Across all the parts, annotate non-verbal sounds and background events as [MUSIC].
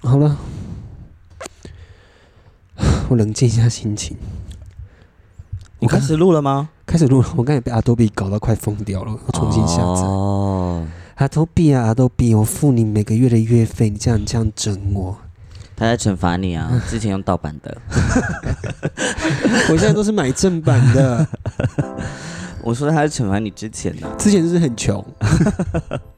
好了，[SIGHS] 我冷静一下心情。你开始录了吗？开始录了，我刚才被阿多比搞到快疯掉了，我重新下载。哦，阿多比啊，阿多比，我付你每个月的月费，你这样这样整我，他在惩罚你啊！之前用盗版的，[LAUGHS] 我现在都是买正版的，[LAUGHS] 我说他在惩罚你之前呢、之前就是很穷。[LAUGHS]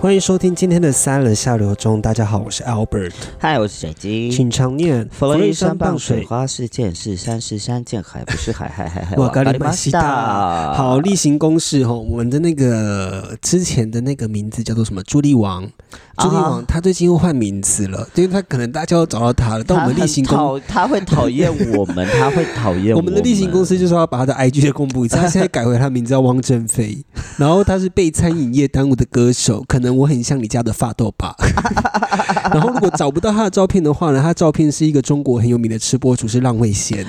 欢迎收听今天的三人下流中，大家好，我是 Albert，嗨，我是水晶。请常念佛罗伊山傍水，花是见是山是山，见海不是海，海 [LAUGHS] 海海。哇，咖喱马西达，好，例行公事哈，我们的那个之前的那个名字叫做什么？朱莉王，朱莉王，他最近又换名字了，因为他可能大家都找到他了，但我们例行公，他会讨厌我们，他会讨厌 [LAUGHS] 我们的例行公司就是要把他的 IG 再公布一次，他现在改回他名字叫汪正飞，[LAUGHS] 然后他是被餐饮业耽误的歌手，可能我很像你家的发豆吧，[LAUGHS] 然后如果找不到他的照片的话呢，他照片是一个中国很有名的吃播主是浪味仙。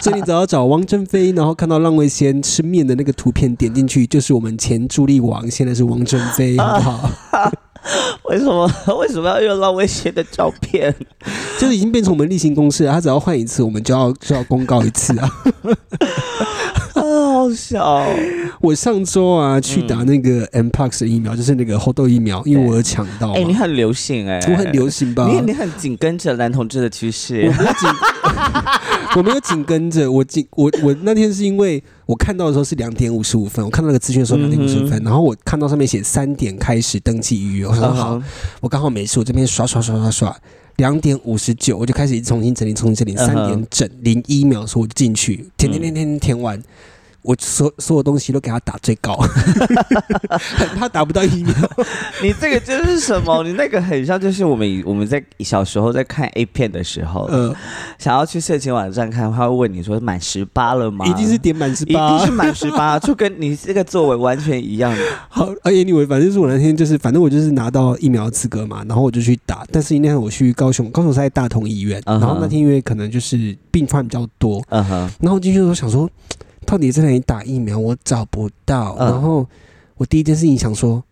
所以你只要找汪正飞，然后看到浪味仙吃面的那个图片，点进去就是我们前助力王，现在是汪正飞，好不好？[LAUGHS] 为什么 [LAUGHS] 为什么要用浪味仙的照片？[LAUGHS] 就是已经变成我们例行公事了，他只要换一次，我们就要就要公告一次啊。好笑！我上周啊去打那个 M P O X 的疫苗，就是那个猴痘疫苗，因为我有抢到。哎，你很流行哎，我很流行吧？你你很紧跟着男同志的趋势。我没有紧，[LAUGHS] 我没有紧跟着。我紧我我那天是因为我看到的时候是两点五十五分，我看到那个资讯的时候两点五十五分，然后我看到上面写三点开始登记预约，我说好，我刚好没事，我这边刷刷刷刷刷。两点五十九，我就开始重新整理，重新整理。三点整零一秒的时候，我就进去填填填填填完，我所所有东西都给他打最高，[LAUGHS] 很怕打不到疫苗。[LAUGHS] 你这个就是什么？你那个很像，就是我们我们在小时候在看 A 片的时候，嗯，想要去色情网站看，他会问你说满十八了吗？一定是点满十八，一定是满十八，[LAUGHS] 就跟你这个作为完全一样。好，而且你为反正是我那天就是，反正我就是拿到疫苗资格嘛，然后我就去打。但是那天我去高雄，高雄是在大同医院，然后那天因为可能就是病患比较多，嗯哼，然后进去的时候想说。到底在哪里打疫苗？我找不到。然后我第一件事情想说，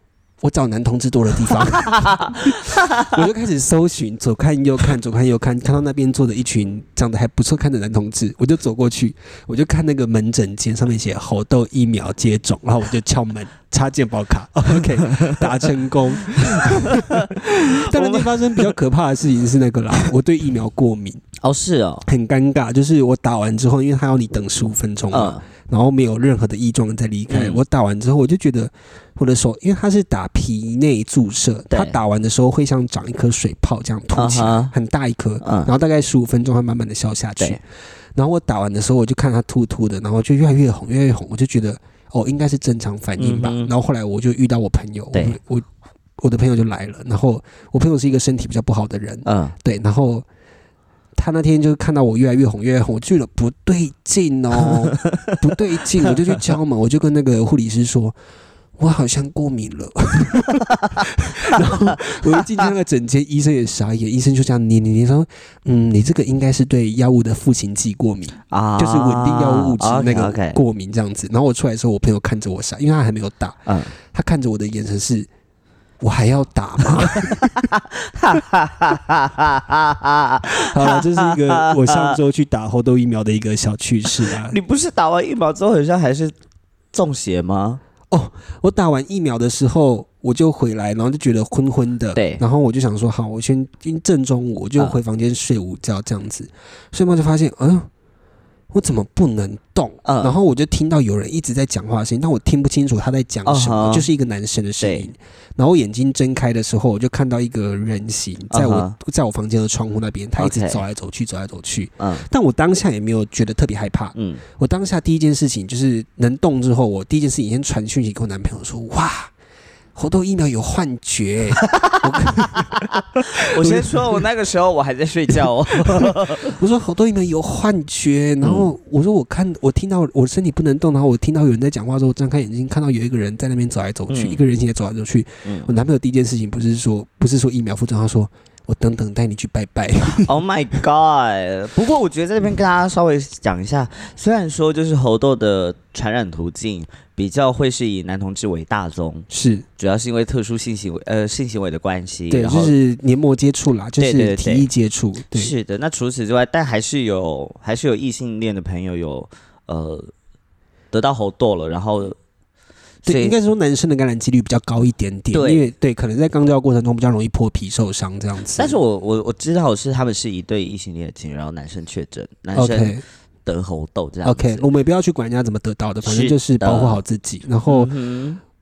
我找男同志多的地方，[LAUGHS] 我就开始搜寻，左看右看，左看右看，看到那边坐着一群长得还不错看的男同志，我就走过去，我就看那个门诊间上面写猴痘疫苗接种，然后我就敲门 [LAUGHS] 插健保卡，OK，打成功。[LAUGHS] 但那天发生比较可怕的事情是那个啦，我对疫苗过敏。哦，是哦，很尴尬。就是我打完之后，因为他要你等十五分钟嘛，然后没有任何的异状再离开。我打完之后，我就觉得我的手，因为他是打皮内注射，他打完的时候会像长一颗水泡这样凸起来，很大一颗，然后大概十五分钟会慢慢的消下去。然后我打完的时候，我就看它突突的，然后就越来越红，越来越红，我就觉得哦，应该是正常反应吧。然后后来我就遇到我朋友，我我的朋友就来了，然后我朋友是一个身体比较不好的人，嗯，对，然后。他那天就看到我越来越红，越来越红，我觉得不对劲哦，[LAUGHS] 不对劲，我就去敲门，我就跟那个护理师说，我好像过敏了。[LAUGHS] 然后我一进去那个诊间，医生也傻眼，医生就这样捏捏捏说，嗯，你这个应该是对药物的赋形剂过敏啊，就是稳定药物物质那个过敏这样子。然后我出来的时候，我朋友看着我傻，因为他还没有打，嗯，他看着我的眼神是。我还要打吗？[LAUGHS] 好了，这是一个 [LAUGHS] 我上周去打后痘疫苗的一个小趣事啊。你不是打完疫苗之后好像还是中邪吗？哦，我打完疫苗的时候我就回来，然后就觉得昏昏的。对，然后我就想说，好，我先正中午我就回房间睡午觉这样子，睡梦就发现，嗯。我怎么不能动？然后我就听到有人一直在讲话声音，但我听不清楚他在讲什么，就是一个男生的声音。然后眼睛睁开的时候，我就看到一个人形在我在我房间的窗户那边，他一直走来走去，走来走去。嗯，但我当下也没有觉得特别害怕。嗯，我当下第一件事情就是能动之后，我第一件事情先传讯息给我男朋友说：“哇，猴痘疫苗有幻觉。[LAUGHS] 我先说，我那个时候我还在睡觉哦。[LAUGHS] 我说猴痘疫苗有幻觉，然后我说我看我听到我身体不能动，然后我听到有人在讲话之后，张开眼睛看到有一个人在那边走来走去，一个人形也走来走去。我男朋友第一件事情不是说不是说疫苗副作用，他说。我等等带你去拜拜。[LAUGHS] Oh my god！不过我觉得在这边跟大家稍微讲一下，虽然说就是猴痘的传染途径比较会是以男同志为大宗，是主要是因为特殊性行为呃性行为的关系，对，就是黏膜接触啦，就是体液接触。是的，那除此之外，但还是有还是有异性恋的朋友有呃得到猴痘了，然后。对，应该说男生的感染几率比较高一点点，因为对，可能在肛交过程中比较容易破皮受伤这样子。但是我我我知道是他们是一对异性恋情侣，然后男生确诊，男生得猴痘这样。OK，我们也不要去管人家怎么得到的，反正就是保护好自己。然后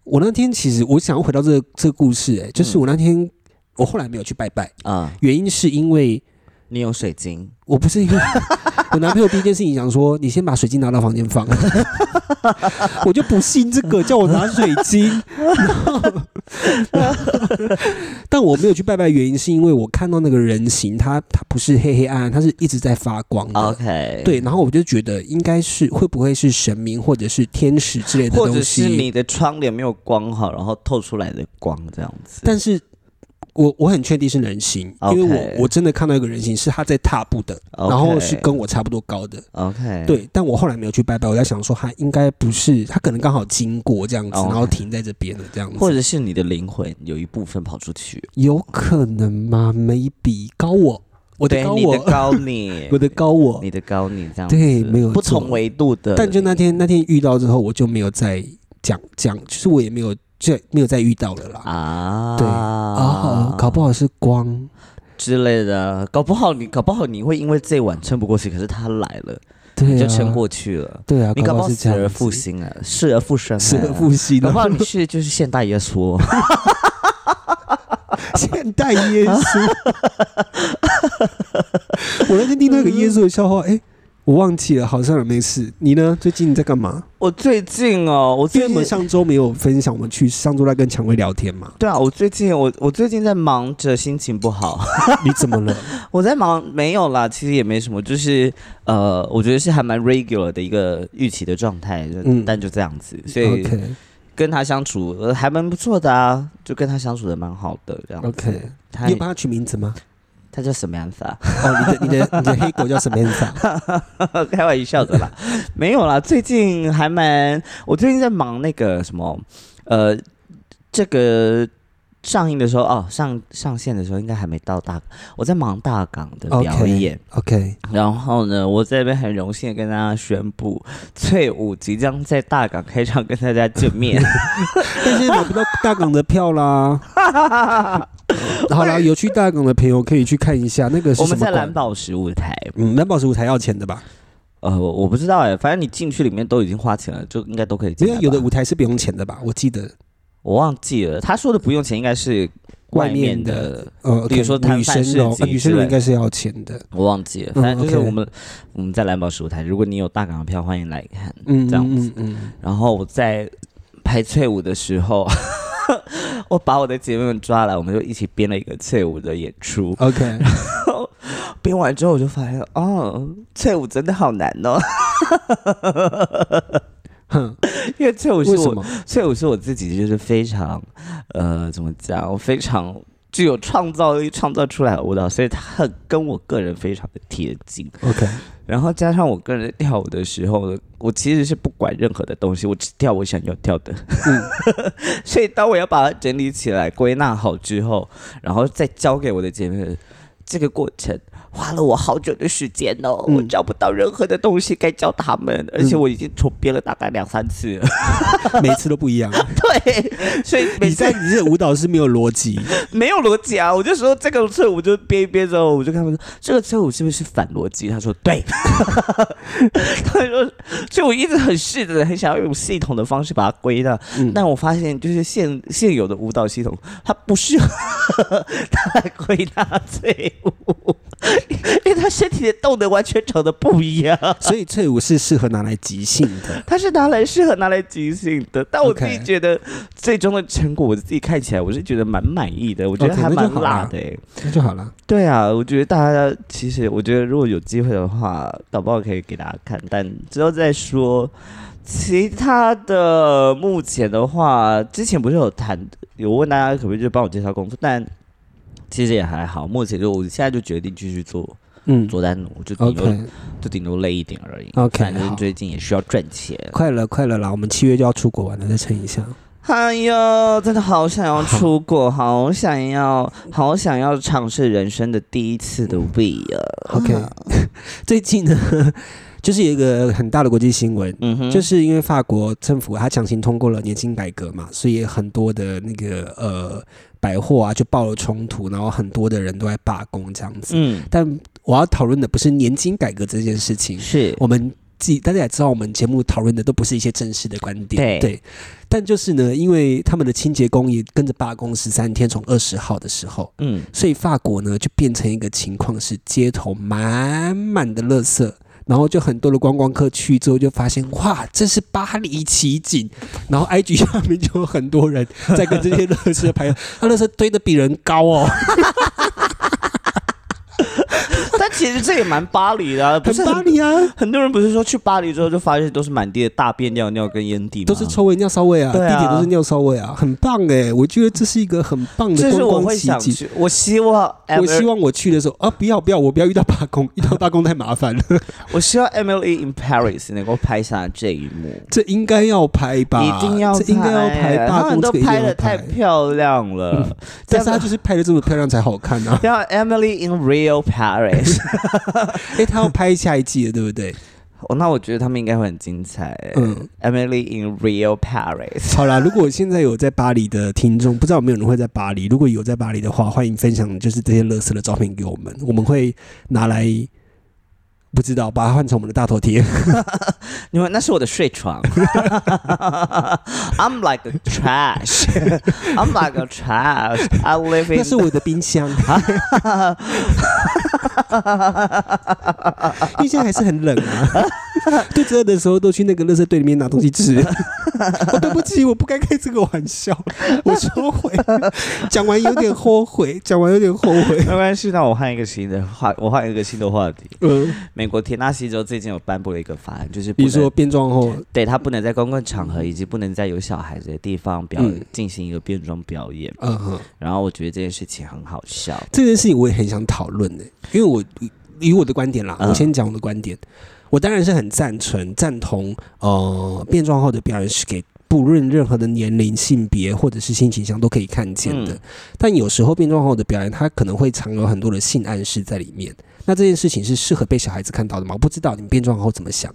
我那天其实我想要回到这个这个故事，哎，就是我那天我后来没有去拜拜啊，原因是因为。你有水晶？我不是因为 [LAUGHS] 我男朋友第一件事情想说，你先把水晶拿到房间放，[LAUGHS] 我就不信这个，叫我拿水晶。[LAUGHS] 但我没有去拜拜，原因是因为我看到那个人形，他他不是黑黑暗暗，他是一直在发光的。OK，对，然后我就觉得应该是会不会是神明或者是天使之类的东西，或者是你的窗帘没有关好，然后透出来的光这样子。但是。我我很确定是人形，因为我我真的看到一个人形是他在踏步的，然后是跟我差不多高的。OK，对，但我后来没有去拜拜，我在想说他应该不是，他可能刚好经过这样子，然后停在这边了这样子，或者是你的灵魂有一部分跑出去，有可能吗？Maybe。高我，我的高我，高你，[LAUGHS] 我的高我，你的高你这样对，没有不同维度的。但就那天那天遇到之后，我就没有再讲讲，就是我也没有。就没有再遇到了啦啊！对啊，搞不好是光之类的，搞不好你搞不好你会因为这晚撑不过去，可是他来了，对，就撑过去了。对啊，你搞不好死而复生啊，死而复生，死而复兴。搞不好你是就是现代耶稣，[LAUGHS] 现代耶稣。[LAUGHS] 我那天听到一个耶稣的笑话，哎。我忘记了，好像也没事。你呢？最近在干嘛？我最近哦，我最近上周没有分享，我们去上周在跟蔷薇聊天嘛？对啊，我最近我我最近在忙着，心情不好。[LAUGHS] 你怎么了？[LAUGHS] 我在忙，没有啦，其实也没什么，就是呃，我觉得是还蛮 regular 的一个预期的状态，嗯，但就这样子，所以跟他相处还蛮不错的啊，就跟他相处的蛮好的这样。OK，你有帮他取名字吗？他叫什么样子啊？哦，你的你的你的黑狗叫什么样子啊？[LAUGHS] 开玩笑的啦，没有啦。最近还蛮，我最近在忙那个什么，呃，这个。上映的时候哦，上上线的时候应该还没到大，我在忙大港的表演。OK，然后呢，我这边很荣幸跟大家宣布，翠舞即将在大港开场跟大家见面。[LAUGHS] 但是买不到大港的票啦。[LAUGHS] 好了，有去大港的朋友可以去看一下那个。我们在蓝宝石舞台，嗯，蓝宝石舞台要钱的吧？呃，我不知道哎，反正你进去里面都已经花钱了，就应该都可以进。因为有的舞台是不用钱的吧？我记得。我忘记了，他说的不用钱应该是外面的，呃，比如说女生哦，女生应该是要钱的。我忘记了，反正就是我们我们在蓝宝石舞台，如果你有大港的票，欢迎来看，嗯，这样子。然后我在拍翠舞的时候，[LAUGHS] 我把我的姐妹们抓来，我们就一起编了一个翠舞的演出。OK，然后编完之后，我就发现，哦，翠舞真的好难哦。哼，[LAUGHS] 因为翠舞是我，翠舞是我自己，就是非常，呃，怎么讲？我非常具有创造力，创造出来的舞蹈，所以它很跟我个人非常的贴近。OK，然后加上我个人跳舞的时候，我其实是不管任何的东西，我只跳我想要跳的。嗯，[LAUGHS] 所以当我要把它整理起来、归纳好之后，然后再交给我的姐妹，这个过程。花了我好久的时间哦，我找不到任何的东西该教他们，而且我已经重编了大概两三次，[LAUGHS] 每次都不一样。[LAUGHS] 对，所以你在你这舞蹈是没有逻辑，[LAUGHS] 没有逻辑啊！我就说这个侧舞就编一编之后，我就跟他们说这个侧舞是不是反逻辑？他说对，他说，所以我一直很试着很想要用系统的方式把它归纳，但我发现就是现现有的舞蹈系统它不适合它来归纳侧舞。[LAUGHS] 因为他身体的动能完全长得不一样，所以翠舞是适合拿来即兴的。[LAUGHS] 他是拿来适合拿来即兴的，但我自己觉得最终的成果，我自己看起来我是觉得蛮满意的。我觉得还蛮辣的，那就好了。对啊，我觉得大家其实，我觉得如果有机会的话，搞不好可以给大家看，但之后再说。其他的目前的话，之前不是有谈，有问大家可不可以就帮我介绍工作，但。其实也还好，目前就我现在就决定继续做，嗯，做单奴，就顶多就顶多累一点而已。OK，反正最近也需要赚钱，快了快了啦！我们七月就要出国玩了，再撑一下。哎呦，真的好想要出国，[LAUGHS] 好想要，好想要尝试人生的第一次的 We 啊！OK，[LAUGHS] 最近呢，[LAUGHS] 就是有一个很大的国际新闻，嗯哼，就是因为法国政府它强行通过了年金改革嘛，所以很多的那个呃。百货啊，就爆了冲突，然后很多的人都在罢工这样子。嗯，但我要讨论的不是年金改革这件事情，是我们自己大家也知道，我们节目讨论的都不是一些正式的观点。对，但就是呢，因为他们的清洁工也跟着罢工十三天，从二十号的时候，嗯，所以法国呢就变成一个情况，是街头满满的垃圾。然后就很多的观光客去之后就发现，哇，这是巴黎奇景。然后 IG 下面就有很多人在跟这些乐色拍，[LAUGHS] 他乐色堆的比人高哦。但其实这也蛮巴黎的，不是巴黎啊！很多人不是说去巴黎之后就发现都是满地的大便、尿尿跟烟蒂，都是臭味、尿骚味啊！地铁都是尿骚味啊，很棒哎！我觉得这是一个很棒的观光奇迹。我希望，我希望我去的时候啊，不要不要，我不要遇到罢工，遇到罢工太麻烦了。[LAUGHS] 我希望 Emily in Paris 能够拍下这一幕，这应该要拍吧？一定要，应该要拍。他们都拍的太漂亮了，[LAUGHS] 但是他就是拍的这么漂亮才好看啊！[LAUGHS] 要 Emily in real Paris。[LAUGHS] 哎，他要拍下一季了，对不对？哦，那我觉得他们应该会很精彩。嗯，Emily in Real Paris。好啦，如果现在有在巴黎的听众，不知道有没有人会在巴黎？如果有在巴黎的话，欢迎分享就是这些乐色的照片给我们，我们会拿来。不知道，把它换成我们的大头贴。[LAUGHS] 因为那是我的睡床。[LAUGHS] I'm like a trash. I'm like a trash. I live in. [LAUGHS] 那是我的冰箱。冰箱还是很冷啊。肚子饿的时候都去那个垃圾堆里面拿东西吃。对不起，我不该开这个玩笑。我收回。讲完有点后悔，讲完有点后悔。没关系，那我换一个新的话，我换一个新的话题。嗯。美国田纳西州最近有颁布了一个法案，就是比如说变装后，对他不能在公共场合以及不能在有小孩子的地方表进行一个变装表演。嗯哼，然后我觉得这件事情很好笑。这件事情我也很想讨论的，因为我以我的观点啦，我先讲我的观点。我当然是很赞成、赞同，呃，变装后的表演是给。不论任何的年龄、性别或者是性倾向都可以看见的，但有时候变装后的表演，它可能会藏有很多的性暗示在里面。那这件事情是适合被小孩子看到的吗？我不知道你们变装后怎么想。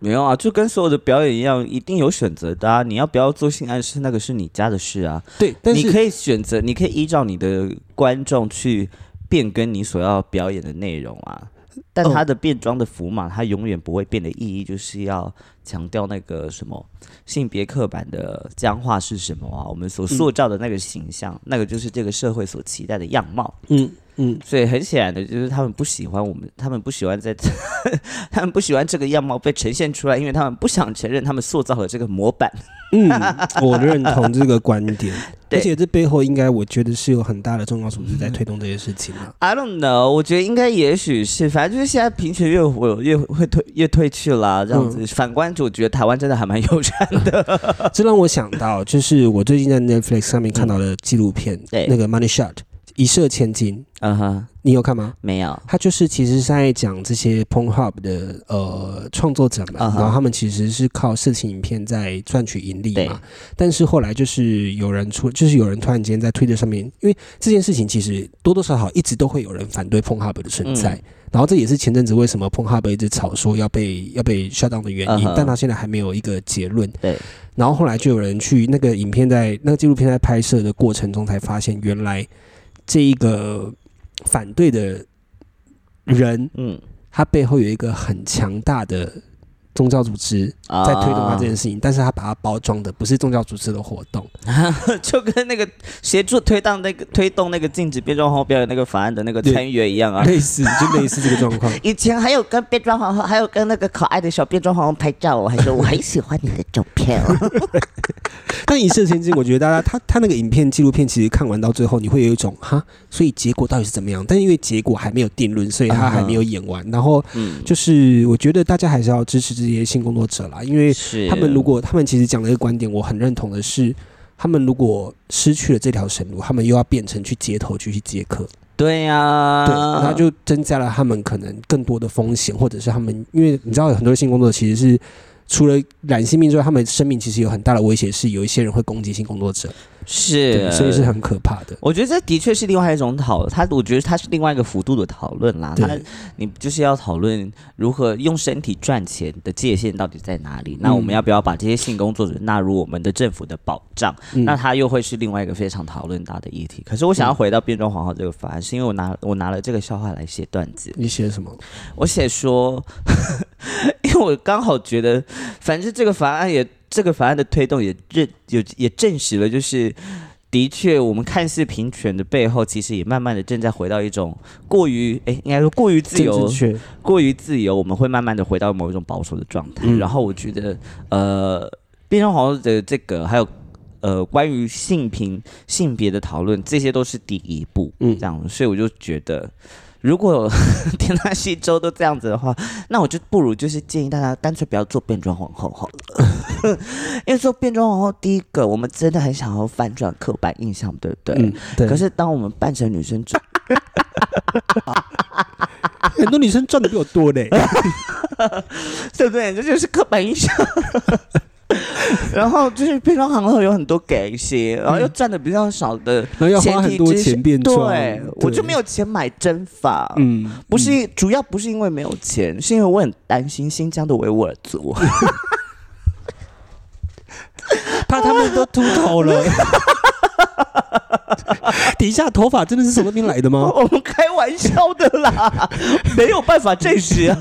没有啊，就跟所有的表演一样，一定有选择的啊。你要不要做性暗示，那个是你家的事啊。对，但是你可以选择，你可以依照你的观众去变更你所要表演的内容啊。但他的变装的符码，它永远不会变的意义，就是要强调那个什么性别刻板的僵化是什么啊？我们所塑造的那个形象，那个就是这个社会所期待的样貌。嗯。嗯，所以很显然的就是他们不喜欢我们，他们不喜欢在，[LAUGHS] 他们不喜欢这个样貌被呈现出来，因为他们不想承认他们塑造了这个模板。嗯，我认同这个观点，[LAUGHS] 而且这背后应该我觉得是有很大的重要组织在推动这些事情啊。I don't know，我觉得应该也许是，反正就是现在贫穷越我越会退越退去了这样子。反观，我觉得台湾真的还蛮友善的。[LAUGHS] 这让我想到，就是我最近在 Netflix 上面看到的纪录片，那个 Money Shot。一射千金，嗯哼，你有看吗？没有。他就是其实是在讲这些 Pornhub 的呃创作者们，然后他们其实是靠色情影片在赚取盈利嘛。但是后来就是有人出，就是有人突然间在推特上面，因为这件事情其实多多少少一直都会有人反对 Pornhub 的存在。然后这也是前阵子为什么 Pornhub 一直吵说要被要被 shut down 的原因，但他现在还没有一个结论。对。然后后来就有人去那个影片在那个纪录片在拍摄的过程中才发现，原来。这一个反对的人，嗯，他背后有一个很强大的宗教组织在推动他这件事情，但是他把它包装的不是宗教组织的活动，[LAUGHS] 就跟那个协助推动那个推动那个禁止变装皇后表演那个法案的那个参议员一样啊，类似就类似这个状况。[LAUGHS] 以前还有跟变装皇后，还有跟那个可爱的小变装皇后拍照，我还说我很喜欢你的照片。[LAUGHS] 但以色千金，我觉得大家他他那个影片纪录片，其实看完到最后，你会有一种哈，所以结果到底是怎么样？但因为结果还没有定论，所以他还没有演完。然后，就是我觉得大家还是要支持这些性工作者啦，因为他们如果他们其实讲了一个观点，我很认同的是，他们如果失去了这条生路，他们又要变成去街头去去接客。对呀，对，那就增加了他们可能更多的风险，或者是他们因为你知道，很多性工作者其实是。除了染性病之外，他们生命其实有很大的威胁，是有一些人会攻击性工作者。是，所以是很可怕的。我觉得这的确是另外一种讨，他我觉得他是另外一个幅度的讨论啦。他你就是要讨论如何用身体赚钱的界限到底在哪里？那我们要不要把这些性工作者纳入我们的政府的保障？那他又会是另外一个非常讨论大的议题。可是我想要回到变装皇后这个法案，是因为我拿我拿了这个笑话来写段子。你写什么？我写说，因为我刚好觉得，反正这个法案也。这个法案的推动也认有也证实了，就是的确，我们看似平权的背后，其实也慢慢的正在回到一种过于哎，应该说过于自由，过于自由，我们会慢慢的回到某一种保守的状态。然后我觉得，呃，变装皇后的这个，还有呃，关于性平性别的讨论，这些都是第一步，嗯，这样，所以我就觉得。如果 [LAUGHS] 天大西周都这样子的话，那我就不如就是建议大家干脆不要做变装皇后好了。[LAUGHS] 因为做变装皇后，第一个我们真的很想要反转刻板印象，对不对？嗯，对。可是当我们扮成女生赚，[LAUGHS] 很多女生赚的比我多嘞，对不对？这就是刻板印象。[LAUGHS] 然后就是变装行后有很多给些，然后又赚的比较少的，然后要花很多钱变装，对，我就没有钱买针法，嗯，不是，主要不是因为没有钱，是因为我很担心新疆的维吾尔族，[LAUGHS] 怕他们都秃头了。底下头发真的是从那边来的吗？[LAUGHS] 我们开玩笑的啦，没有办法证实啊。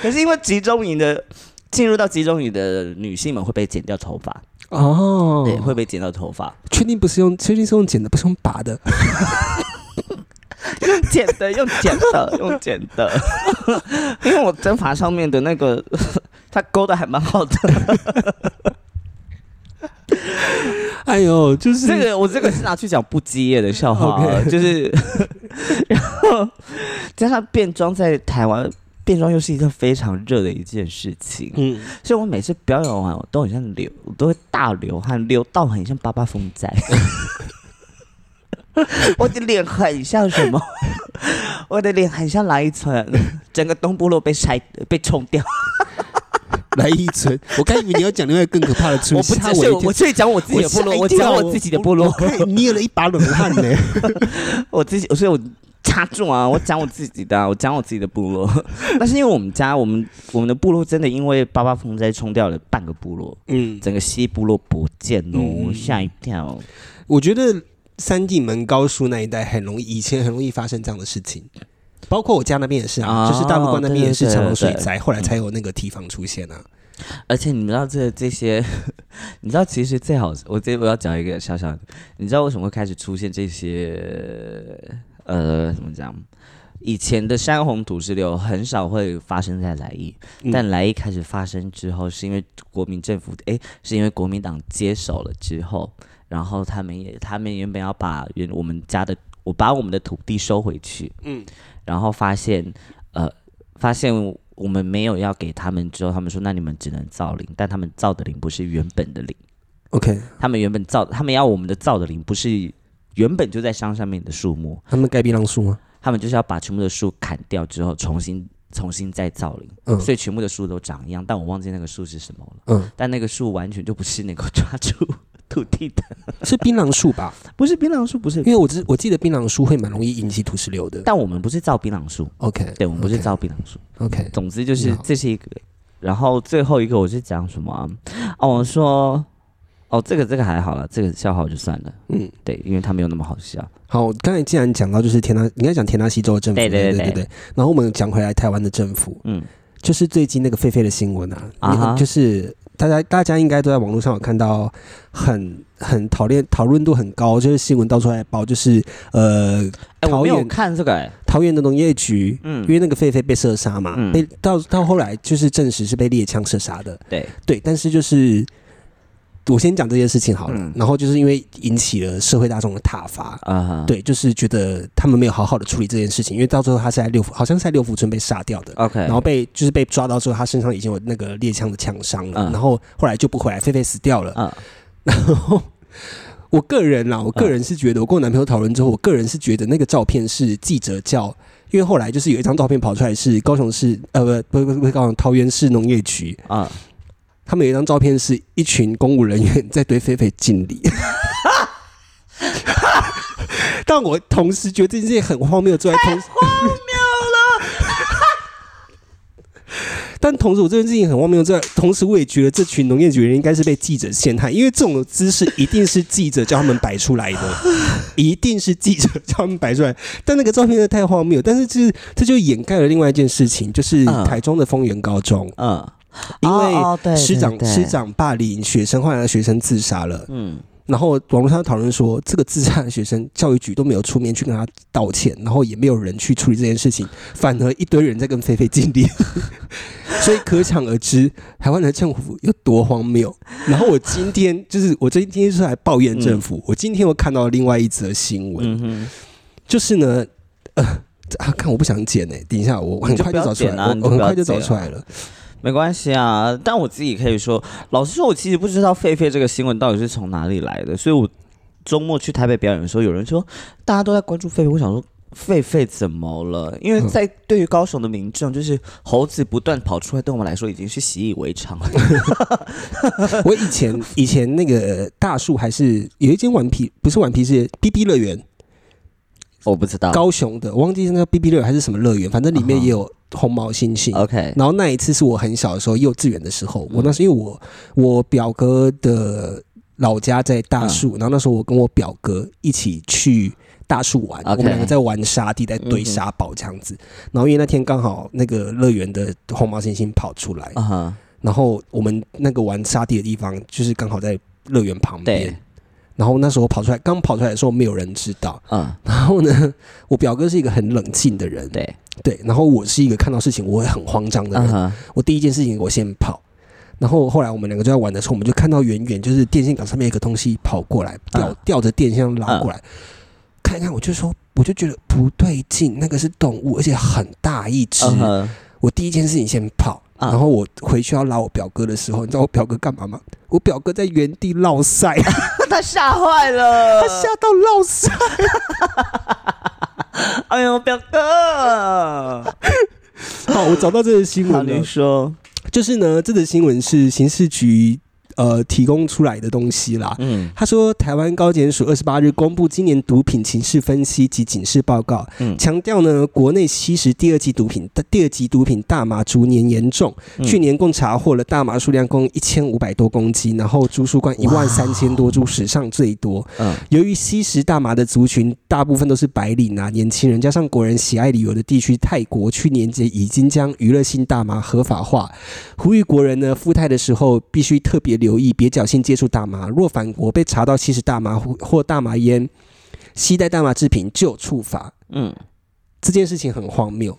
可是因为集中营的。进入到集中营的女性们会被剪掉头发哦，对，会被剪掉头发。确定不是用？确定是用剪的，不是用拔的？[LAUGHS] 用剪的，用剪的，用剪的。因为我针法上面的那个，[LAUGHS] 它勾的还蛮好的。哎呦，就是这个，我这个是拿去讲不积业的笑话，[LAUGHS] 就是，然后加上变装在台湾。变装又是一个非常热的一件事情，嗯，所以我每次表演完，我都很像流，我都会大流汗，流到很像八八风灾。[LAUGHS] 我的脸很像什么？[LAUGHS] 我的脸很像来一层，整个东部落被晒被冲掉。[LAUGHS] 来一层，我刚以为你要讲另外更可怕的村我不是，我这里讲我自己的部落，我讲我自己的部落，捏了一把冷汗呢。我自己，所以我。插住啊！我讲我自己的，[LAUGHS] 我讲我自己的部落。[LAUGHS] 但是因为我们家，我们我们的部落真的因为八八风灾冲掉了半个部落，嗯，整个西部落不见哦，吓一跳。我觉得三地门高速那一带很容易，以前很容易发生这样的事情，包括我家那边也是啊，就是大陆关那边也是长水灾，后来才有那个堤防出现啊。而且你知道这这些，[LAUGHS] 你知道其实最好，我这我要讲一个小小的，你知道为什么会开始出现这些？呃，怎么讲？以前的山洪土石流很少会发生在来义，但来义开始发生之后，是因为国民政府，哎，是因为国民党接手了之后，然后他们也，他们原本要把原我们家的，我把我们的土地收回去，嗯，然后发现，呃，发现我们没有要给他们之后，他们说那你们只能造林，但他们造的林不是原本的林，OK，他们原本造，他们要我们的造的林不是。原本就在山上面的树木，他们盖槟榔树吗？他们就是要把全部的树砍掉之后，重新重新再造林，嗯，所以全部的树都长一样。但我忘记那个树是什么了，嗯，但那个树完全就不是能够抓住 [LAUGHS] 土地的，是槟榔树吧？不是槟榔树，不是，因为我知我记得槟榔树会蛮容易引起土石流的。但我们不是造槟榔树，OK，对，我们不是造槟榔树，OK。总之就是这是一个，然后最后一个我是讲什么？哦，我说。哦，这个这个还好了，这个笑话就算了。嗯，对，因为他没有那么好笑。好，刚才既然讲到就是田纳，应该讲田纳西州的政府，对对对对对。然后我们讲回来台湾的政府，嗯，就是最近那个狒狒的新闻啊，啊，就是大家大家应该都在网络上有看到，很很讨论讨论度很高，就是新闻到处来报，就是呃，桃园看这个，桃园的农业局，嗯，因为那个狒狒被射杀嘛，被到到后来就是证实是被猎枪射杀的，对对，但是就是。我先讲这件事情好了，然后就是因为引起了社会大众的挞伐啊，对，就是觉得他们没有好好的处理这件事情，因为到最后他是在六福，好像是在六福村被杀掉的，OK，然后被就是被抓到之后，他身上已经有那个猎枪的枪伤了，然后后来就不回来，菲菲死掉了，然后我个人啦，我个人是觉得，我跟我男朋友讨论之后，我个人是觉得那个照片是记者叫，因为后来就是有一张照片跑出来是高雄市，呃，不不不不，高雄桃园市农业局啊。他们有一张照片，是一群公务人员在对菲菲敬礼，但我同时觉得这件事情很荒谬，太荒谬了。[LAUGHS] 但同时，我这件事情很荒谬，在同时我也觉得这群农业局人应该是被记者陷害，因为这种姿势一定是记者叫他们摆出来的，[LAUGHS] 一定是记者叫他们摆出来。但那个照片的太荒谬，但是这这就掩盖了另外一件事情，就是台中的丰原高中，嗯。因为师长师长霸凌学生，后来学生自杀了。嗯，然后网络上讨论说，这个自杀的学生教育局都没有出面去跟他道歉，然后也没有人去处理这件事情，反而一堆人在跟菲菲敬礼，[LAUGHS] 所以可想而知台湾的政府有多荒谬。然后我今天就是我今天是来抱怨政府，我今天又看到另外一则新闻，就是呢，呃啊，看我不想剪呢，等一下我很快就找出来，我我很快就找出来了。没关系啊，但我自己可以说，老实说，我其实不知道狒狒这个新闻到底是从哪里来的。所以我周末去台北表演的时候，有人说大家都在关注狒狒，我想说狒狒怎么了？因为在对于高雄的民众，就是猴子不断跑出来，对我们来说已经是习以为常了。我以前以前那个大树还是有一间顽皮，不是顽皮是 B B 乐园。我不知道高雄的，我忘记是那个 B B 乐园还是什么乐园，反正里面也有红毛猩猩。OK，然后那一次是我很小的时候，幼稚园的时候，我那是因为我我表哥的老家在大树，然后那时候我跟我表哥一起去大树玩，我们两个在玩沙地，在堆沙堡这样子。然后因为那天刚好那个乐园的红毛猩猩跑出来，然后我们那个玩沙地的地方就是刚好在乐园旁边。然后那时候跑出来，刚跑出来的时候没有人知道。嗯，然后呢，[LAUGHS] 我表哥是一个很冷静的人。对对，然后我是一个看到事情我会很慌张的人。我第一件事情我先跑，然后后来我们两个就在玩的时候，我们就看到远远就是电线杆上面一个东西跑过来，吊吊着电线拉过来，看一看我就说，我就觉得不对劲，那个是动物，而且很大一只。我第一件事情先跑。然后我回去要拉我表哥的时候，你知道我表哥干嘛吗？我表哥在原地落晒，[LAUGHS] 他吓坏了，[LAUGHS] 他吓到落晒。[LAUGHS] 哎呦，表哥！好，我找到这个新闻了。你说，就是呢，这个新闻是刑事局。呃，提供出来的东西啦。嗯，他说，台湾高检署二十八日公布今年毒品情势分析及警示报告，嗯强调呢，国内吸食第二级毒品的第二级毒品大麻逐年严重，去年共查获了大麻数量共一千五百多公斤，然后株数冠一万三千多株，史上最多。嗯，由于吸食大麻的族群大部分都是白领啊，年轻人，加上国人喜爱旅游的地区泰国，去年节已经将娱乐性大麻合法化，呼吁国人呢赴泰的时候必须特别。留意别侥幸接触大麻，若反国被查到吸食大麻或大麻烟、携带大麻制品，就处罚。嗯，这件事情很荒谬。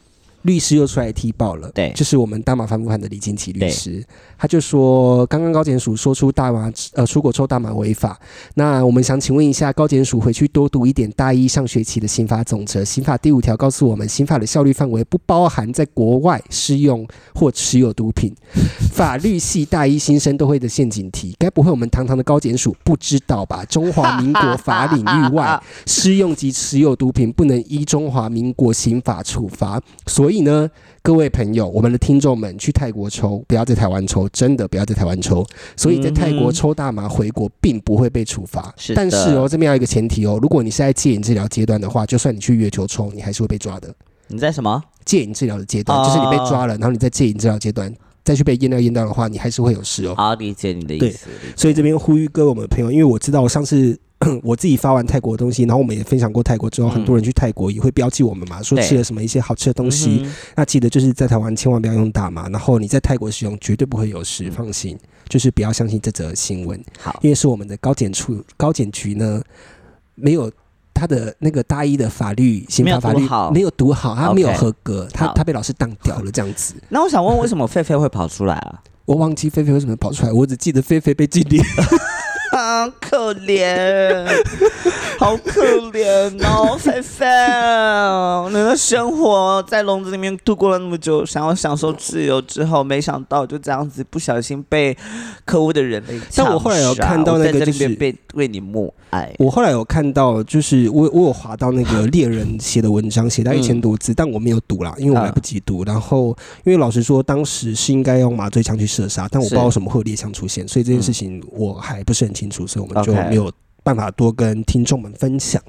律师又出来踢爆了，对，就是我们大马反腐犯的李金奇律师，他就说，刚刚高检署说出大麻呃出国抽大麻违法，那我们想请问一下，高检署回去多读一点大一上学期的刑法总则，刑法第五条告诉我们，刑法的效率范围不包含在国外施用或持有毒品，[LAUGHS] 法律系大一新生都会的陷阱题，该不会我们堂堂的高检署不知道吧？中华民国法领域外 [LAUGHS] 施用及持有毒品不能依中华民国刑法处罚，所以。呢，各位朋友，我们的听众们去泰国抽，不要在台湾抽，真的不要在台湾抽。所以在泰国抽大麻回国并不会被处罚。是，但是哦，这边要一个前提哦，如果你是在戒瘾治疗阶段的话，就算你去月球抽，你还是会被抓的。你在什么戒瘾治疗的阶段？就是你被抓了，然后你在戒瘾治疗阶段再去被验尿验到的话，你还是会有事哦。好，理解你的意思。所以这边呼吁各位我们的朋友，因为我知道我上次 [CLEARS THROAT] 我自己发完泰国的东西，然后我们也分享过泰国之后，很多人去泰国也会标记我们嘛，说吃了什么一些好吃的东西。那记得就是在台湾千万不要用大麻，然后你在泰国使用绝对不会有事，放心，就是不要相信这则新闻。好，因为是我们的高检处高检局呢，没有他的那个大一的法律刑法法律没有读好，他没有合格，他他被老师当掉了这样子。那我想问，为什么菲菲会跑出来啊？[LAUGHS] 我忘记菲菲为什么跑出来，我只记得菲菲被禁令。[LAUGHS] 好可怜，好可怜哦，菲菲，你的生活在笼子里面度过了那么久，想要享受自由之后，没想到就这样子不小心被可恶的人类但我后来有看到那个就是被为你默哀。我后来有看到，就是我我有划到那个猎人写的文章，写到一千多字，但我没有读啦，因为我来不及读。然后因为老实说，当时是应该用麻醉枪去射杀，但我不知道为什么会有猎枪出现，所以这件事情我还不是很。清楚，所以我们就没有办法多跟听众们分享。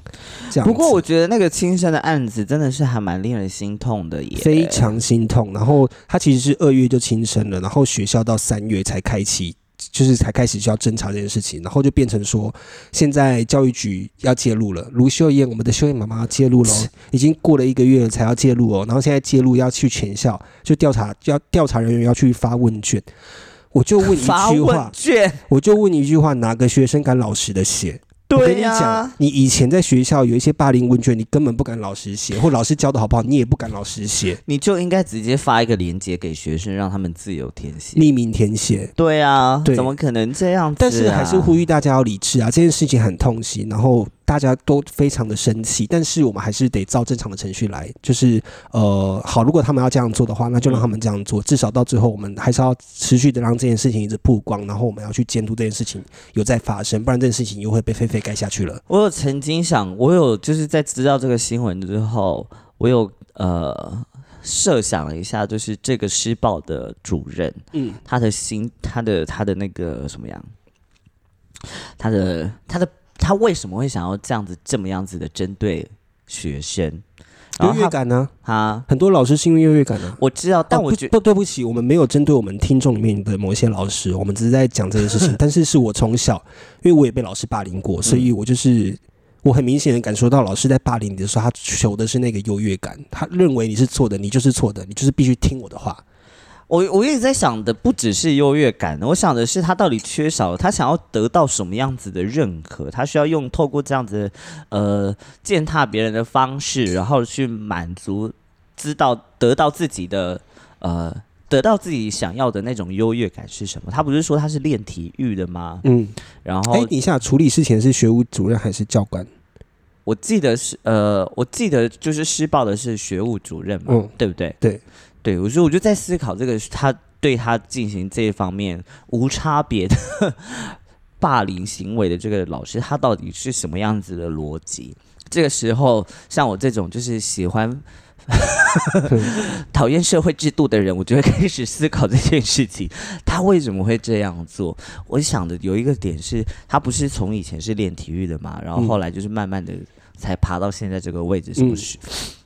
这样，不过我觉得那个亲生的案子真的是还蛮令人心痛的，也非常心痛。然后他其实是二月就亲生了，然后学校到三月才开启，就是才开始就要侦查这件事情，然后就变成说现在教育局要介入了。卢秀燕，我们的秀燕妈妈介入喽，已经过了一个月了才要介入哦。然后现在介入要去全校，就调查，要调查人员要去发问卷。我就问一句话，我就问一句话，哪个学生敢老实的写？我跟你讲，你以前在学校有一些霸凌问卷，你根本不敢老实写，或老师教的好不好，你也不敢老实写，你就应该直接发一个链接给学生，让他们自由填写，匿名填写。对啊，怎么可能这样？但是还是呼吁大家要理智啊，这件事情很痛心，然后。大家都非常的生气，但是我们还是得照正常的程序来，就是呃，好，如果他们要这样做的话，那就让他们这样做。至少到最后，我们还是要持续的让这件事情一直曝光，然后我们要去监督这件事情有在发生，不然这件事情又会被飞飞盖下去了。我有曾经想，我有就是在知道这个新闻之后，我有呃设想了一下，就是这个施暴的主任，嗯，他的心，他的他的那个什么样，他的他的。他为什么会想要这样子这么样子的针对学生？优越感呢？啊，很多老师是因为优越感呢。我知道，但我觉不对不起，我们没有针对我们听众里面的某一些老师，我们只是在讲这件事情。[LAUGHS] 但是是我从小，因为我也被老师霸凌过，所以我就是我很明显的感受到，老师在霸凌你的时候，他求的是那个优越感，他认为你是错的，你就是错的，你就是必须听我的话。我我一直在想的不只是优越感，我想的是他到底缺少他想要得到什么样子的认可，他需要用透过这样子呃践踏别人的方式，然后去满足知道得到自己的呃得到自己想要的那种优越感是什么？他不是说他是练体育的吗？嗯，然后哎，你下处理事情是学务主任还是教官？我记得是呃，我记得就是施暴的是学务主任嘛，对不对？对。对，我说我就在思考这个，他对他进行这一方面无差别的霸凌行为的这个老师，他到底是什么样子的逻辑？这个时候，像我这种就是喜欢 [LAUGHS] 讨厌社会制度的人，我就会开始思考这件事情，他为什么会这样做？我想的有一个点是，他不是从以前是练体育的嘛，然后后来就是慢慢的。才爬到现在这个位置，是不是？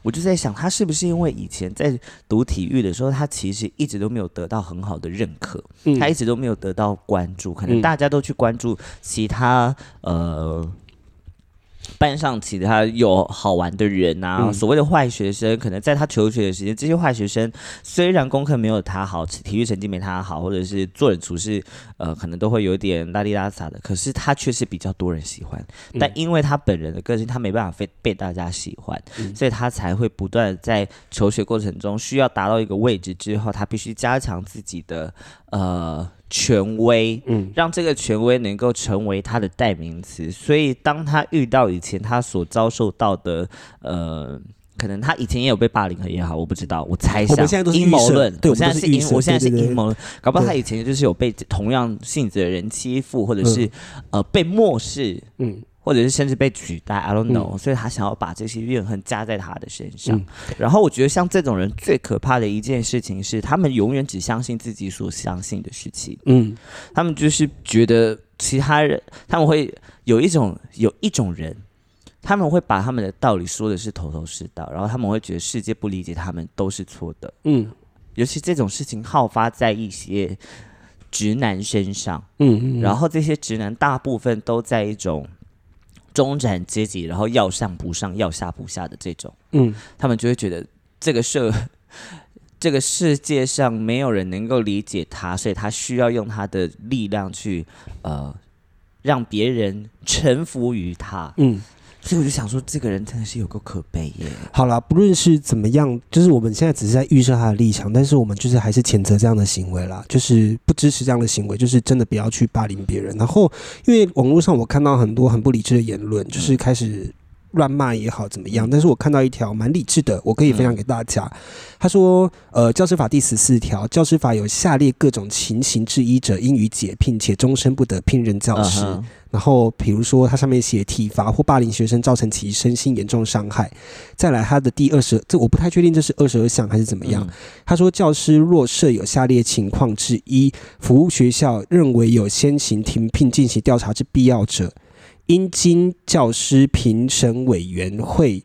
我就在想，他是不是因为以前在读体育的时候，他其实一直都没有得到很好的认可，他一直都没有得到关注，可能大家都去关注其他呃。班上其他有好玩的人啊，所谓的坏学生，可能在他求学的时间，这些坏学生虽然功课没有他好，体育成绩没他好，或者是做人处事，呃，可能都会有点邋里邋遢的，可是他却是比较多人喜欢。但因为他本人的个性，他没办法被被大家喜欢，所以他才会不断在求学过程中需要达到一个位置之后，他必须加强自己的呃。权威，嗯，让这个权威能够成为他的代名词。所以，当他遇到以前他所遭受到的，呃，可能他以前也有被霸凌也好，我不知道，我猜想，阴谋论，对我现在是阴，我现在是阴谋论，搞不好他以前就是有被同样性质的人欺负，或者是呃被漠视，嗯。或者是甚至被取代，I don't know，所以他想要把这些怨恨加在他的身上。然后我觉得像这种人最可怕的一件事情是，他们永远只相信自己所相信的事情。嗯，他们就是觉得其他人，他们会有一种有一种人，他们会把他们的道理说的是头头是道，然后他们会觉得世界不理解他们都是错的。嗯，尤其这种事情好发在一些直男身上。嗯嗯，然后这些直男大部分都在一种。中产阶级，然后要上不上，要下不下的这种，嗯，他们就会觉得这个社这个世界上没有人能够理解他，所以他需要用他的力量去呃让别人臣服于他，嗯。所以我就想说，这个人真的是有够可悲耶。好了，不论是怎么样，就是我们现在只是在预设他的立场，但是我们就是还是谴责这样的行为啦，就是不支持这样的行为，就是真的不要去霸凌别人。然后，因为网络上我看到很多很不理智的言论，就是开始。乱骂也好怎么样？但是我看到一条蛮理智的，我可以分享给大家。他说：“呃，教师法第十四条，教师法有下列各种情形之一者，应予解聘，且终身不得聘任教师。然后，比如说，它上面写体罚或霸凌学生，造成其身心严重伤害。再来，他的第二十，这我不太确定这是二十二项还是怎么样。他说，教师若设有下列情况之一，服务学校认为有先行停聘进行调查之必要者。”应经教师评审委员会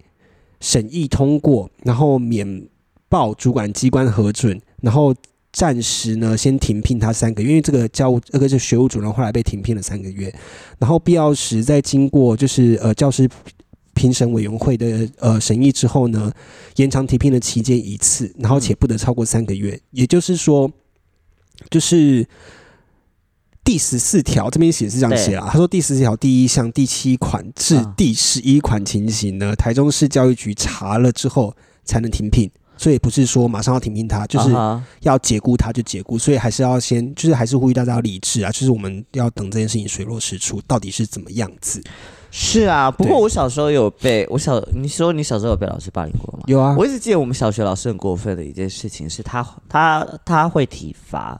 审议通过，然后免报主管机关核准，然后暂时呢先停聘他三个月，因为这个教务这个是学务主任后来被停聘了三个月，然后必要时再经过就是呃教师评审委员会的呃审议之后呢，延长停聘的期间一次，然后且不得超过三个月，也就是说，就是。第十四条这边写是这样写啊，他说第十四条第一项第七款至第十一款情形呢，台中市教育局查了之后才能停聘，所以不是说马上要停聘他，就是要解雇他就解雇，所以还是要先，就是还是呼吁大家要理智啊，就是我们要等这件事情水落石出，到底是怎么样子。是啊，不过我小时候有被我小你说你小时候有被老师霸凌过吗？有啊，我一直记得我们小学老师很过分的一件事情是他他他会体罚，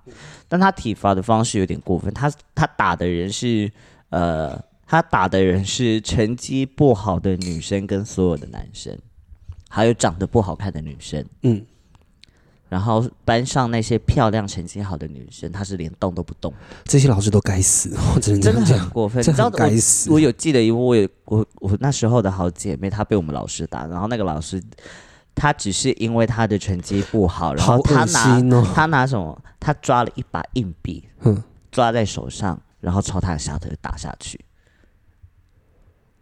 但他体罚的方式有点过分，他他打的人是呃他打的人是成绩不好的女生跟所有的男生，还有长得不好看的女生，嗯。然后班上那些漂亮、成绩好的女生，她是连动都不动。这些老师都该死，我真的真的很过分。你知道该死。我有记得，因为我有我我那时候的好姐妹，她被我们老师打，然后那个老师他只是因为她的成绩不好，然后他拿他拿什么？他抓了一把硬币，抓在手上，然后朝他的下腿打下去。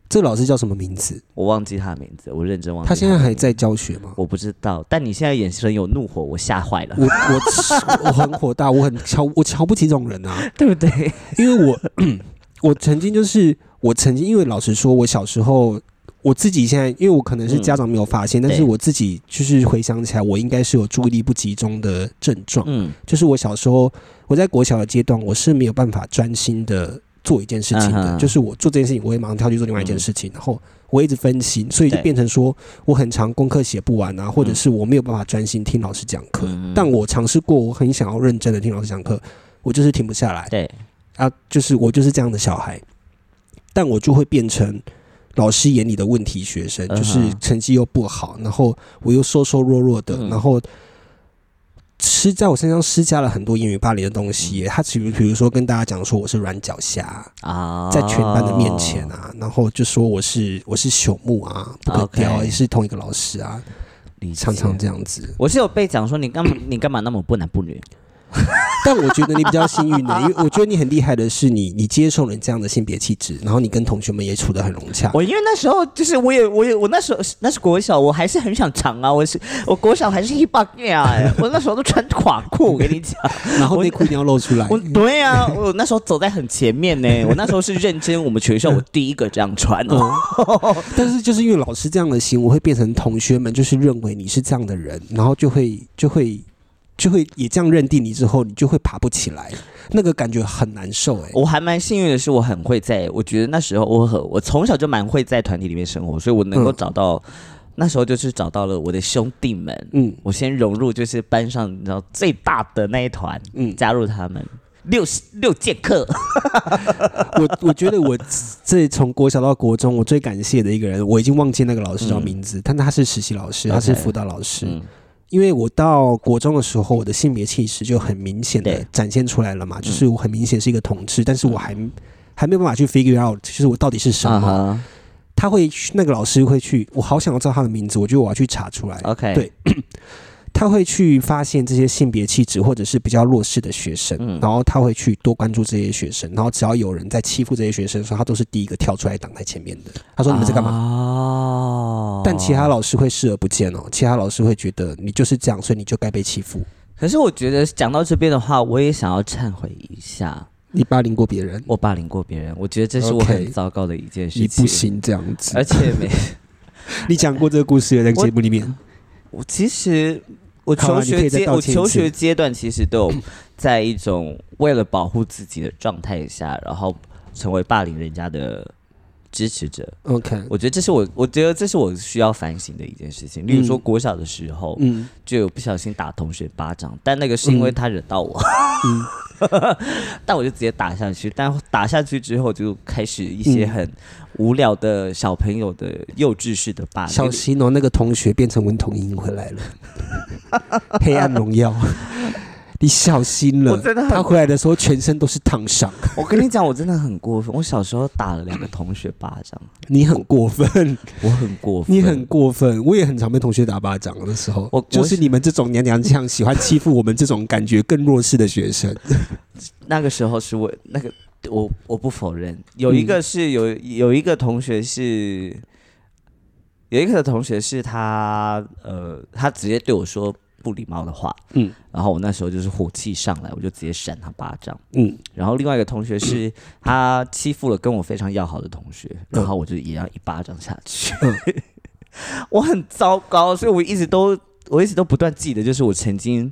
这个老师叫什么名字？我忘记他的名字，我认真忘记。他现在还在教学吗？我不知道。但你现在眼神有怒火，我吓坏了。我我 [LAUGHS] 我很火大，我很瞧我瞧不起这种人啊，[LAUGHS] 对不对？因为我 [CLEARS THROAT] 我曾经就是我曾经，因为老实说，我小时候我自己现在，因为我可能是家长没有发现，但是我自己就是回想起来，我应该是有注意力不集中的症状。嗯，就是我小时候我在国小的阶段，我是没有办法专心的。做一件事情的，就是我做这件事情，我会马上跳去做另外一件事情，然后我一直分心，所以就变成说我很长功课写不完啊，或者是我没有办法专心听老师讲课。但我尝试过，我很想要认真的听老师讲课，我就是停不下来。对。啊，就是我就是这样的小孩，但我就会变成老师眼里的问题学生，就是成绩又不好，然后我又瘦瘦弱弱的，然后。施在我身上施加了很多英语霸凌的东西，他比如比如说跟大家讲说我是软脚虾啊，在全班的面前啊，然后就说我是我是朽木啊，不可雕，也是同一个老师啊，常常这样子。我是有被讲说你干嘛你干嘛那么不男不女。[LAUGHS] 但我觉得你比较幸运的，[LAUGHS] 因为我觉得你很厉害的是你，你接受了这样的性别气质，然后你跟同学们也处得很融洽。我因为那时候就是我也我也我那时候那是国小，我还是很想长啊，我是我国小还是一把呀，我那时候都穿垮裤，我跟你讲，[LAUGHS] 然后内裤一定要露出来。我对啊，我那时候走在很前面呢，我那时候是认真，我们学校我第一个这样穿。但是就是因为老师这样的行为，会变成同学们就是认为你是这样的人，然后就会就会。就会也这样认定你之后，你就会爬不起来，那个感觉很难受哎。我还蛮幸运的是，我很会在，我觉得那时候我很我从小就蛮会在团体里面生活，所以我能够找到那时候就是找到了我的兄弟们。嗯，我先融入就是班上你知道最大的那一团，嗯，加入他们六六剑客。[LAUGHS] 我我觉得我这从国小到国中，我最感谢的一个人，我已经忘记那个老师叫名字，但他是实习老师，他是辅导老师。因为我到国中的时候，我的性别气质就很明显的展现出来了嘛，就是我很明显是一个同志，但是我还还没有办法去 figure out，就是我到底是什么。他会那个老师会去，我好想要知道他的名字，我觉得我要去查出来。OK，对。他会去发现这些性别气质或者是比较弱势的学生，然后他会去多关注这些学生，然后只要有人在欺负这些学生的时候，他都是第一个跳出来挡在前面的。他说：“你们在干嘛？”哦，但其他老师会视而不见哦，其他老师会觉得你就是这样，所以你就该被欺负。可是我觉得讲到这边的话，我也想要忏悔一下，你霸凌过别人，我霸凌过别人，我觉得这是我很糟糕的一件事情。你不行这样子，而且没，[LAUGHS] 你讲过这个故事在节目里面。我其实。我求学阶，我求学阶段其实都有在一种为了保护自己的状态下，然后成为霸凌人家的支持者。OK，我觉得这是我，我觉得这是我需要反省的一件事情。例如说，国小的时候，嗯，就有不小心打同学巴掌，但那个是因为他惹到我，[LAUGHS] [LAUGHS] 但我就直接打下去。但打下去之后，就开始一些很。无聊的小朋友的幼稚式的霸凌，小西诺！那个同学变成文童英回来了，[LAUGHS] 黑暗荣耀，你小心了！我真的，他回来的时候全身都是烫伤。我跟你讲，我真的很过分。我小时候打了两个同学巴掌，你很过分，我很过分，你很过分。我也很常被同学打巴掌的时候，我就是你们这种娘娘腔，喜欢欺负我们这种感觉更弱势的学生。那个时候是我那个。我我不否认，有一个是有有一个同学是，有一个同学是他呃，他直接对我说不礼貌的话，嗯，然后我那时候就是火气上来，我就直接扇他巴掌，嗯，然后另外一个同学是 [COUGHS] 他欺负了跟我非常要好的同学，然后我就也要一巴掌下去，[LAUGHS] 我很糟糕，所以我一直都我一直都不断记得，就是我曾经。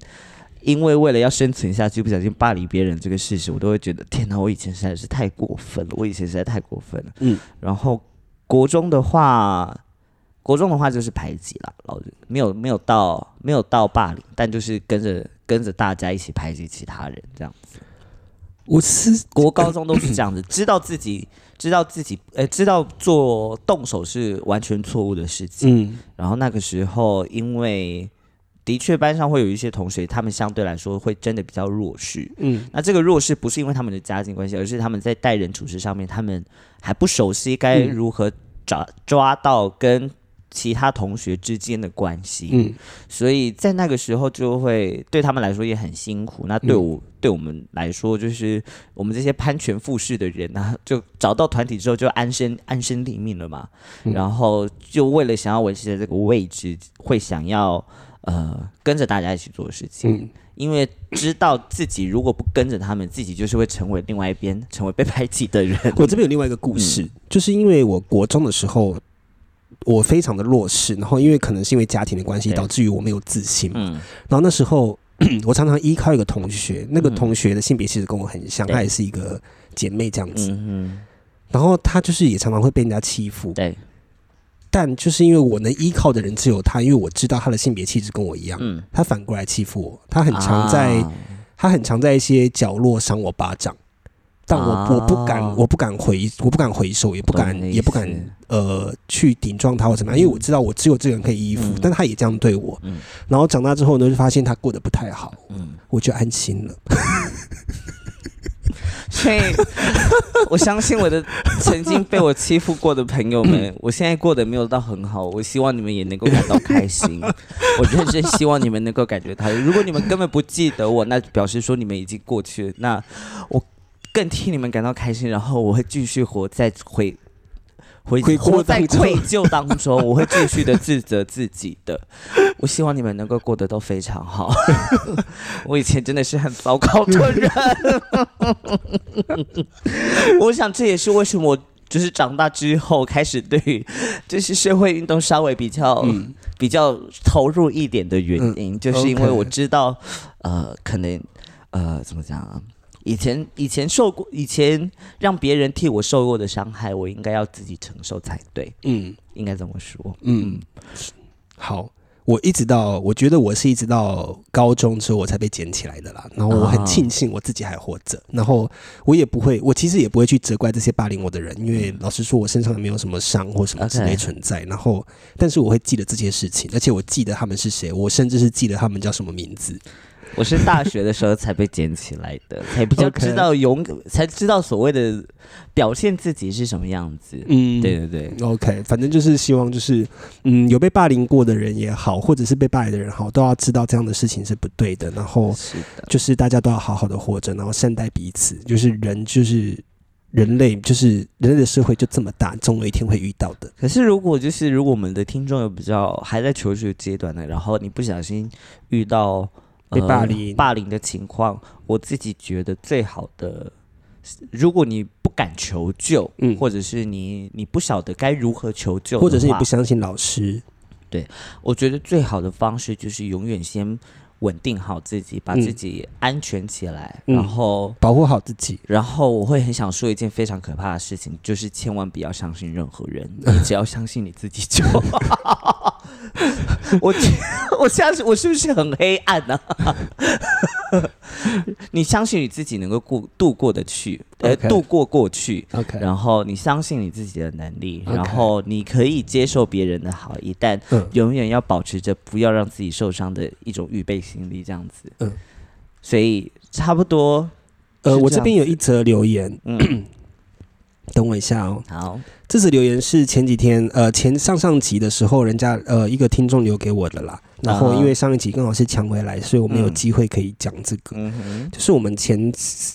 因为为了要生存下去，不小心霸凌别人这个事实，我都会觉得天哪！我以前实在是太过分了，我以前实在太过分了。嗯，然后国中的话，国中的话就是排挤了，老没有没有到没有到霸凌，但就是跟着跟着大家一起排挤其他人这样子。我是国高中都是这样子，[COUGHS] 知道自己知道自己呃知道做动手是完全错误的事情。嗯，然后那个时候因为。的确，班上会有一些同学，他们相对来说会真的比较弱势。嗯，那这个弱势不是因为他们的家境关系，而是他们在待人处事上面，他们还不熟悉该如何抓抓到跟其他同学之间的关系。嗯，所以在那个时候就会对他们来说也很辛苦。那对我对我们来说，就是我们这些攀权附势的人呢，[LAUGHS] 就找到团体之后就安身安身立命了嘛。然后就为了想要维持这个位置，会想要。呃，跟着大家一起做事情，因为知道自己如果不跟着他们，自己就是会成为另外一边，成为被排挤的人。我这边有另外一个故事，就是因为我国中的时候，我非常的弱势，然后因为可能是因为家庭的关系，导致于我没有自信。嗯，然后那时候 [CLEARS THROAT] 我常常依靠一个同学，那个同学的性别其实跟我很像，她也是一个姐妹这样子。嗯然后她就是也常常会被人家欺负。对。但就是因为我能依靠的人只有他，因为我知道他的性别气质跟我一样，嗯，他反过来欺负我，他很常在，他很常在一些角落赏我巴掌，但我我不敢，我不敢回，我不敢回首，也不敢，也不敢，呃，去顶撞他或怎么样，因为我知道我只有这个人可以依附，但他也这样对我，然后长大之后呢，就发现他过得不太好，嗯，我就安心了。[LAUGHS] 所以，我相信我的曾经被我欺负过的朋友们，我现在过得没有到很好。我希望你们也能够感到开心。我认真希望你们能够感觉到，如果你们根本不记得我，那表示说你们已经过去了。那我更替你们感到开心，然后我会继续活在回。回活在愧疚当中，我会继续的自责自己的。我希望你们能够过得都非常好。[LAUGHS] 我以前真的是很糟糕的人。[LAUGHS] 我想这也是为什么我就是长大之后开始对就是社会运动稍微比较比较投入一点的原因，就是因为我知道呃，可能呃，怎么讲啊？以前以前受过，以前让别人替我受过的伤害，我应该要自己承受才对。嗯，应该这么说。嗯，好，我一直到我觉得我是一直到高中之后我才被捡起来的啦。然后我很庆幸我自己还活着。然后我也不会，我其实也不会去责怪这些霸凌我的人，因为老实说，我身上也没有什么伤或什么之类存在。然后，但是我会记得这些事情，而且我记得他们是谁，我甚至是记得他们叫什么名字。我是大学的时候才被捡起来的，才比较 [LAUGHS] 知道勇，才知道所谓的表现自己是什么样子。嗯，对对对，OK，反正就是希望就是，嗯，有被霸凌过的人也好，或者是被霸凌的人好，都要知道这样的事情是不对的。然后是的，就是大家都要好好的活着，然后善待彼此。就是人，就是人类，就是人类的社会就这么大，总有一天会遇到的。可是如果就是如果我们的听众有比较还在求学阶段的，然后你不小心遇到。被霸凌、霸凌的情况，我自己觉得最好的，如果你不敢求救，嗯，或者是你你不晓得该如何求救，或者是你不相信老师，对我觉得最好的方式就是永远先稳定好自己，把自己安全起来，然后保护好自己。然后我会很想说一件非常可怕的事情，就是千万不要相信任何人，[LAUGHS] 你只要相信你自己就好。[LAUGHS] 我 [LAUGHS] 我相信我是不是很黑暗呢？你相信你自己能够过度过得去，呃，度过过去。OK，然后你相信你自己的能力，然后你可以接受别人的好，意，但永远要保持着不要让自己受伤的一种预备心理，这样子。嗯，所以差不多。呃，我这边有一则留言。嗯。[CLEARS THROAT] 等我一下哦。好，这次留言是前几天呃前上上集的时候，人家呃一个听众留给我的啦。然后因为上一集刚好是抢回来，所以我们有机会可以讲这个。嗯就是我们前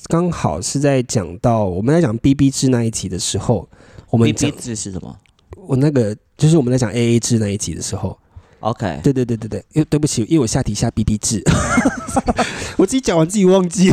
刚好是在讲到我们在讲 B B 制那一集的时候，我们 B B 制是什么？我那个就是我们在讲 A A 制那一集的时候。OK。对对对对对，因为对不起，因为我下体下 B B 制，[LAUGHS] 我自己讲完自己忘记。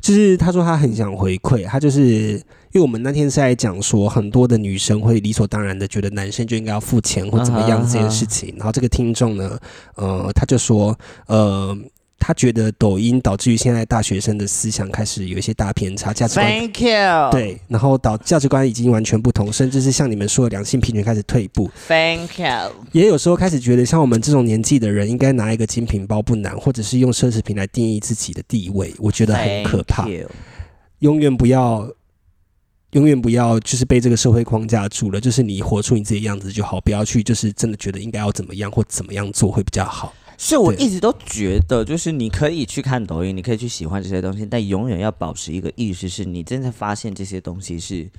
就是他说他很想回馈，他就是因为我们那天是在讲说很多的女生会理所当然的觉得男生就应该要付钱或怎么样这件事情，然后这个听众呢，呃，他就说，呃。他觉得抖音导致于现在大学生的思想开始有一些大偏差，价值观 Thank you 对，然后导价值观已经完全不同，甚至是像你们说的两性平权开始退步。Thank you 也有时候开始觉得像我们这种年纪的人，应该拿一个精品包不难，或者是用奢侈品来定义自己的地位，我觉得很可怕。永远不要，永远不要就是被这个社会框架住了，就是你活出你自己的样子就好，不要去就是真的觉得应该要怎么样或怎么样做会比较好。是我一直都觉得，就是你可以去看抖音，你可以去喜欢这些东西，但永远要保持一个意识，是你真的发现这些东西是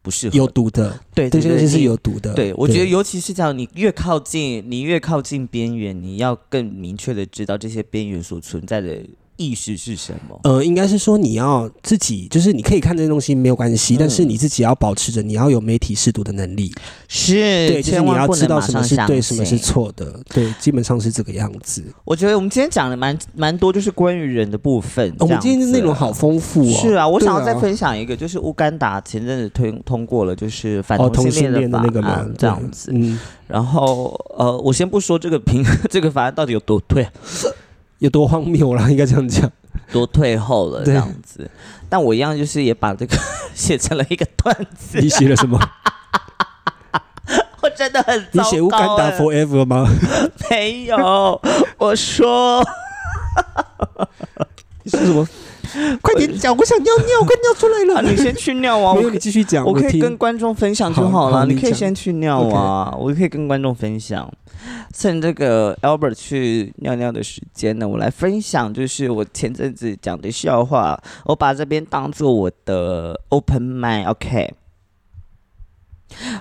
不适合、有毒的。对，这些东西是有毒的。对，我觉得尤其是这样，你越靠近，你越靠近边缘，你要更明确的知道这些边缘所存在的。意识是什么？呃，应该是说你要自己，就是你可以看这些东西没有关系，但是你自己要保持着你要有媒体试读的能力。是，对，就是你要知道什么是对，什么是错的。对，基本上是这个样子。我觉得我们今天讲的蛮蛮多，就是关于人的部分。我们今天的内容好丰富哦。是啊，我想要再分享一个，就是乌干达前阵子推通过了，就是反同性恋的那个嘛，这样子。嗯。然后呃，我先不说这个评 [LAUGHS] 这个法案到底有多对。有多荒谬了，应该这样讲，多退后了这样子。但我一样就是也把这个 [LAUGHS] 写成了一个段子。你写了什么？[LAUGHS] 我真的很你写乌干达 forever 吗？[LAUGHS] 没有，我说你说什么？快点讲，我想尿尿，快尿出来了。你先去尿啊！没有，你继续讲，我可以跟观众分享就好了。你可以先去尿啊，我可以跟观众分享。趁这个 Albert 去尿尿的时间呢，我来分享，就是我前阵子讲的笑话。我把这边当做我的 Open Mind，OK？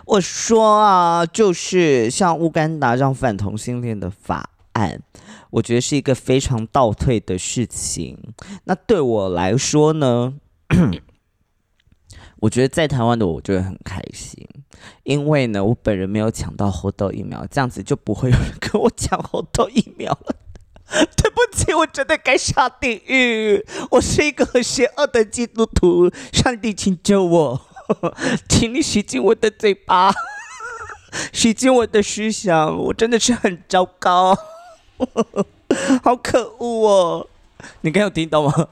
我说啊，就是像乌干达让反同性恋的法案，我觉得是一个非常倒退的事情。那对我来说呢？[COUGHS] 我觉得在台湾的我就会很开心，因为呢，我本人没有抢到猴痘疫苗，这样子就不会有人跟我抢猴痘疫苗了。[LAUGHS] 对不起，我真的该下地狱。我是一个很邪恶的基督徒，上帝请救我，[LAUGHS] 请你洗净我的嘴巴，洗净我的思想。我真的是很糟糕，[LAUGHS] 好可恶哦！你刚有听到吗？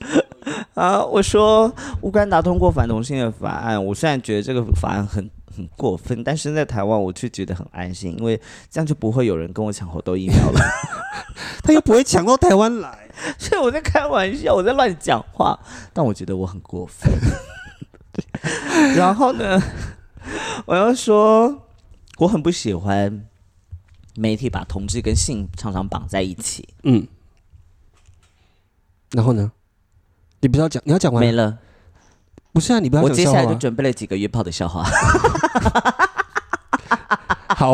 [LAUGHS] 啊！我说乌干达通过反同性的法案，我虽然觉得这个法案很很过分，但是在台湾我却觉得很安心，因为这样就不会有人跟我抢猴痘疫苗了，[LAUGHS] 他又不会抢到台湾来，[LAUGHS] 所以我在开玩笑，我在乱讲话，但我觉得我很过分。然后呢，我要说我很不喜欢媒体把同志跟性常常绑在一起。嗯。然后呢？你不要讲，你要讲完没了。不是啊，你不要我接下来就准备了几个约炮的笑话。[LAUGHS] 好，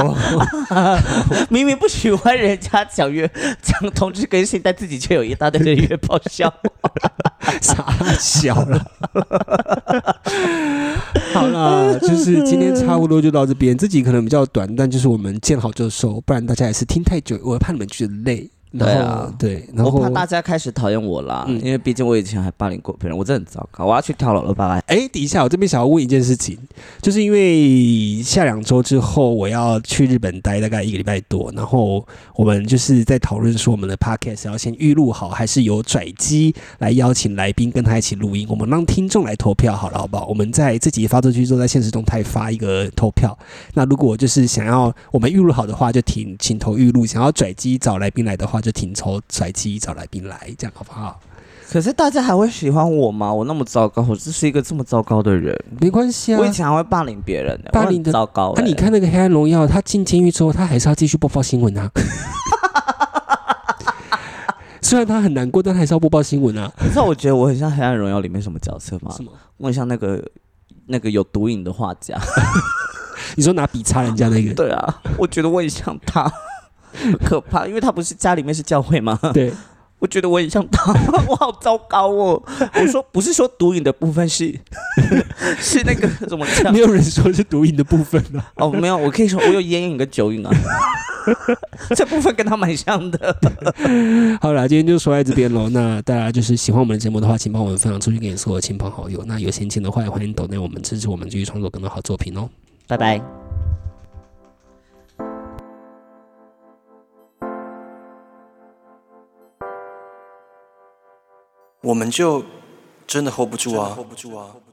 [LAUGHS] 明明不喜欢人家讲约讲同志更新，但自己却有一大堆的约炮笑话，[LAUGHS] 傻笑了。好了，就是今天差不多就到这边，这集可能比较短，但就是我们见好就收，不然大家也是听太久，我怕你们觉得累。对啊，对，然后我怕大家开始讨厌我啦，因为毕竟我以前还霸凌过别人，我真的很糟糕。我要去跳楼了，拜拜。哎，底下我这边想要问一件事情，就是因为下两周之后我要去日本待大概一个礼拜多，然后我们就是在讨论说我们的 podcast 要先预录好，还是由拽机来邀请来宾跟他一起录音，我们让听众来投票好了，好不好？我们在这集发出去之后，在现实动态发一个投票。那如果就是想要我们预录好的话，就请请投预录；想要拽机找来宾来的话，就挺抽甩机找来宾来，这样好不好？可是大家还会喜欢我吗？我那么糟糕，我就是一个这么糟糕的人。没关系啊，我以前还会霸凌别人，霸凌的糟糕。那你看那个《黑暗荣耀》，他进监狱之后，他还是要继续播报新闻啊。[LAUGHS] 虽然他很难过，但还是要播报新闻啊。你知道我觉得我很像《黑暗荣耀》里面什么角色吗？什么？我很像那个那个有毒瘾的画家。[LAUGHS] 你说拿笔插人家那个？对啊，我觉得我很像他。[LAUGHS] 可怕，因为他不是家里面是教会吗？对，[LAUGHS] 我觉得我很像他，[LAUGHS] 我好糟糕哦。我说不是说毒瘾的部分是是那个什么？没有人说是毒瘾的部分啊。哦，没有，我可以说我有烟瘾跟酒瘾啊。这部分跟他蛮像的。好了，今天就说在这边喽。那大家就是喜欢我们的节目的话，请帮我们分享出去给所有亲朋好友。那有闲情的话，也欢迎抖内我们支持我们继续创作更多好作品哦。拜拜。我们就真的 hold 不住啊！hold 不住啊！hold 不！